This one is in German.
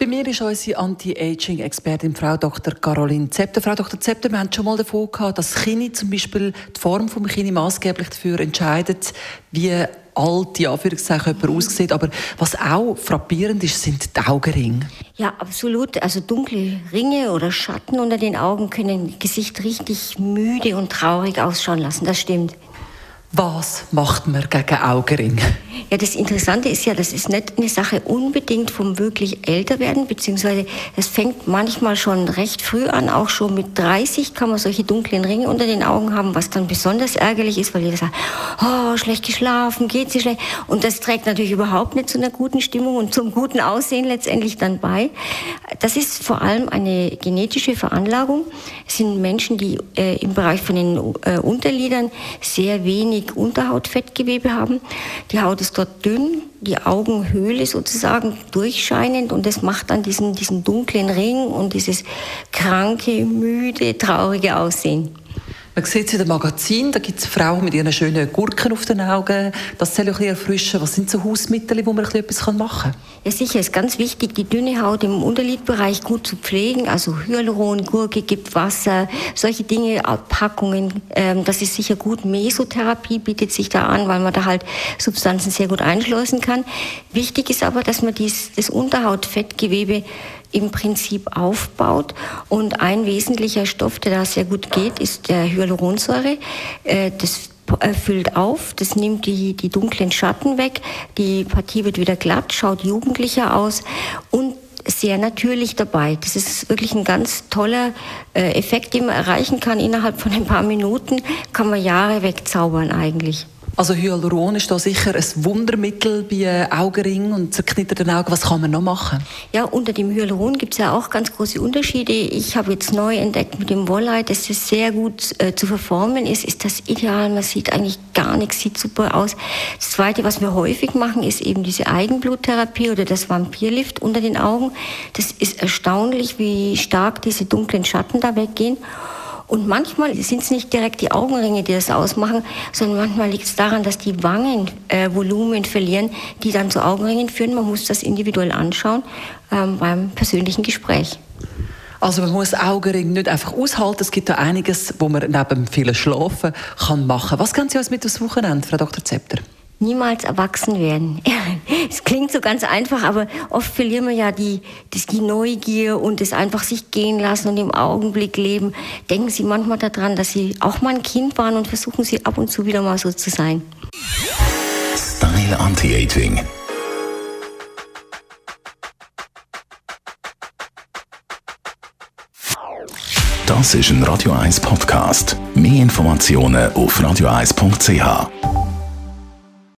bei mir ist unsere Anti-Aging-Expertin Frau Dr. Caroline Zepter. Frau Dr. Zepter, wir haben schon mal davon gehabt, dass Kini zum Beispiel die Form des Kini maßgeblich dafür entscheidet, wie alt, in Anführungszeichen, jemand aussieht. Aber was auch frappierend ist, sind die Augenringe. Ja, absolut. Also dunkle Ringe oder Schatten unter den Augen können Gesicht richtig müde und traurig ausschauen lassen. Das stimmt. Was macht man gegen Augenringe? Ja, das Interessante ist ja, das ist nicht eine Sache unbedingt vom wirklich älter werden, beziehungsweise es fängt manchmal schon recht früh an, auch schon mit 30 kann man solche dunklen Ringe unter den Augen haben, was dann besonders ärgerlich ist, weil jeder sagt, oh, schlecht geschlafen, geht sie schlecht. Und das trägt natürlich überhaupt nicht zu einer guten Stimmung und zum guten Aussehen letztendlich dann bei. Das ist vor allem eine genetische Veranlagung. Es sind Menschen, die äh, im Bereich von den äh, Unterlidern sehr wenig wenig Unterhautfettgewebe haben. Die Haut ist dort dünn, die Augenhöhle sozusagen durchscheinend und das macht dann diesen, diesen dunklen Ring und dieses kranke, müde, traurige Aussehen. Man sieht es in dem Magazin, da gibt es Frauen mit ihren schönen Gurken auf den Augen. Das soll ein bisschen erfrischen. Was sind so Hausmittel, wo man etwas machen kann? Ja, sicher, ist ganz wichtig, die dünne Haut im Unterlidbereich gut zu pflegen. Also Hyaluron, Gurke, gibt Wasser, solche Dinge, Abpackungen. Ähm, das ist sicher gut. Mesotherapie bietet sich da an, weil man da halt Substanzen sehr gut einschleusen kann. Wichtig ist aber, dass man dies, das Unterhautfettgewebe im Prinzip aufbaut. Und ein wesentlicher Stoff, der da sehr gut geht, ist der Hyaluronsäure. Äh, das füllt auf, das nimmt die, die dunklen Schatten weg, die Partie wird wieder glatt, schaut jugendlicher aus und sehr natürlich dabei. Das ist wirklich ein ganz toller äh, Effekt, den man erreichen kann. Innerhalb von ein paar Minuten kann man Jahre wegzaubern eigentlich. Also Hyaluron ist da sicher ein Wundermittel bei Augenringen und zerknitterten Augen. Was kann man noch machen? Ja, unter dem Hyaluron gibt es ja auch ganz große Unterschiede. Ich habe jetzt neu entdeckt mit dem Wollite, dass es sehr gut äh, zu verformen ist. Ist das ideal? Man sieht eigentlich gar nichts, sieht super aus. Das Zweite, was wir häufig machen, ist eben diese Eigenbluttherapie oder das Vampirlift unter den Augen. Das ist erstaunlich, wie stark diese dunklen Schatten da weggehen. Und manchmal sind es nicht direkt die Augenringe, die das ausmachen, sondern manchmal liegt es daran, dass die Wangen äh, Volumen verlieren, die dann zu Augenringen führen. Man muss das individuell anschauen ähm, beim persönlichen Gespräch. Also man muss Augenring nicht einfach aushalten. Es gibt da einiges, wo man neben vielen Schlafen kann machen. Was können Sie uns mit aufs Wochenende, Frau Dr. Zepter? niemals erwachsen werden. Es klingt so ganz einfach, aber oft verlieren wir ja die, das, die Neugier und das einfach sich gehen lassen und im Augenblick leben. Denken Sie manchmal daran, dass Sie auch mal ein Kind waren und versuchen Sie ab und zu wieder mal so zu sein. Style Anti-Aging. Das ist ein Radio 1 Podcast. Mehr Informationen auf radio1.ch.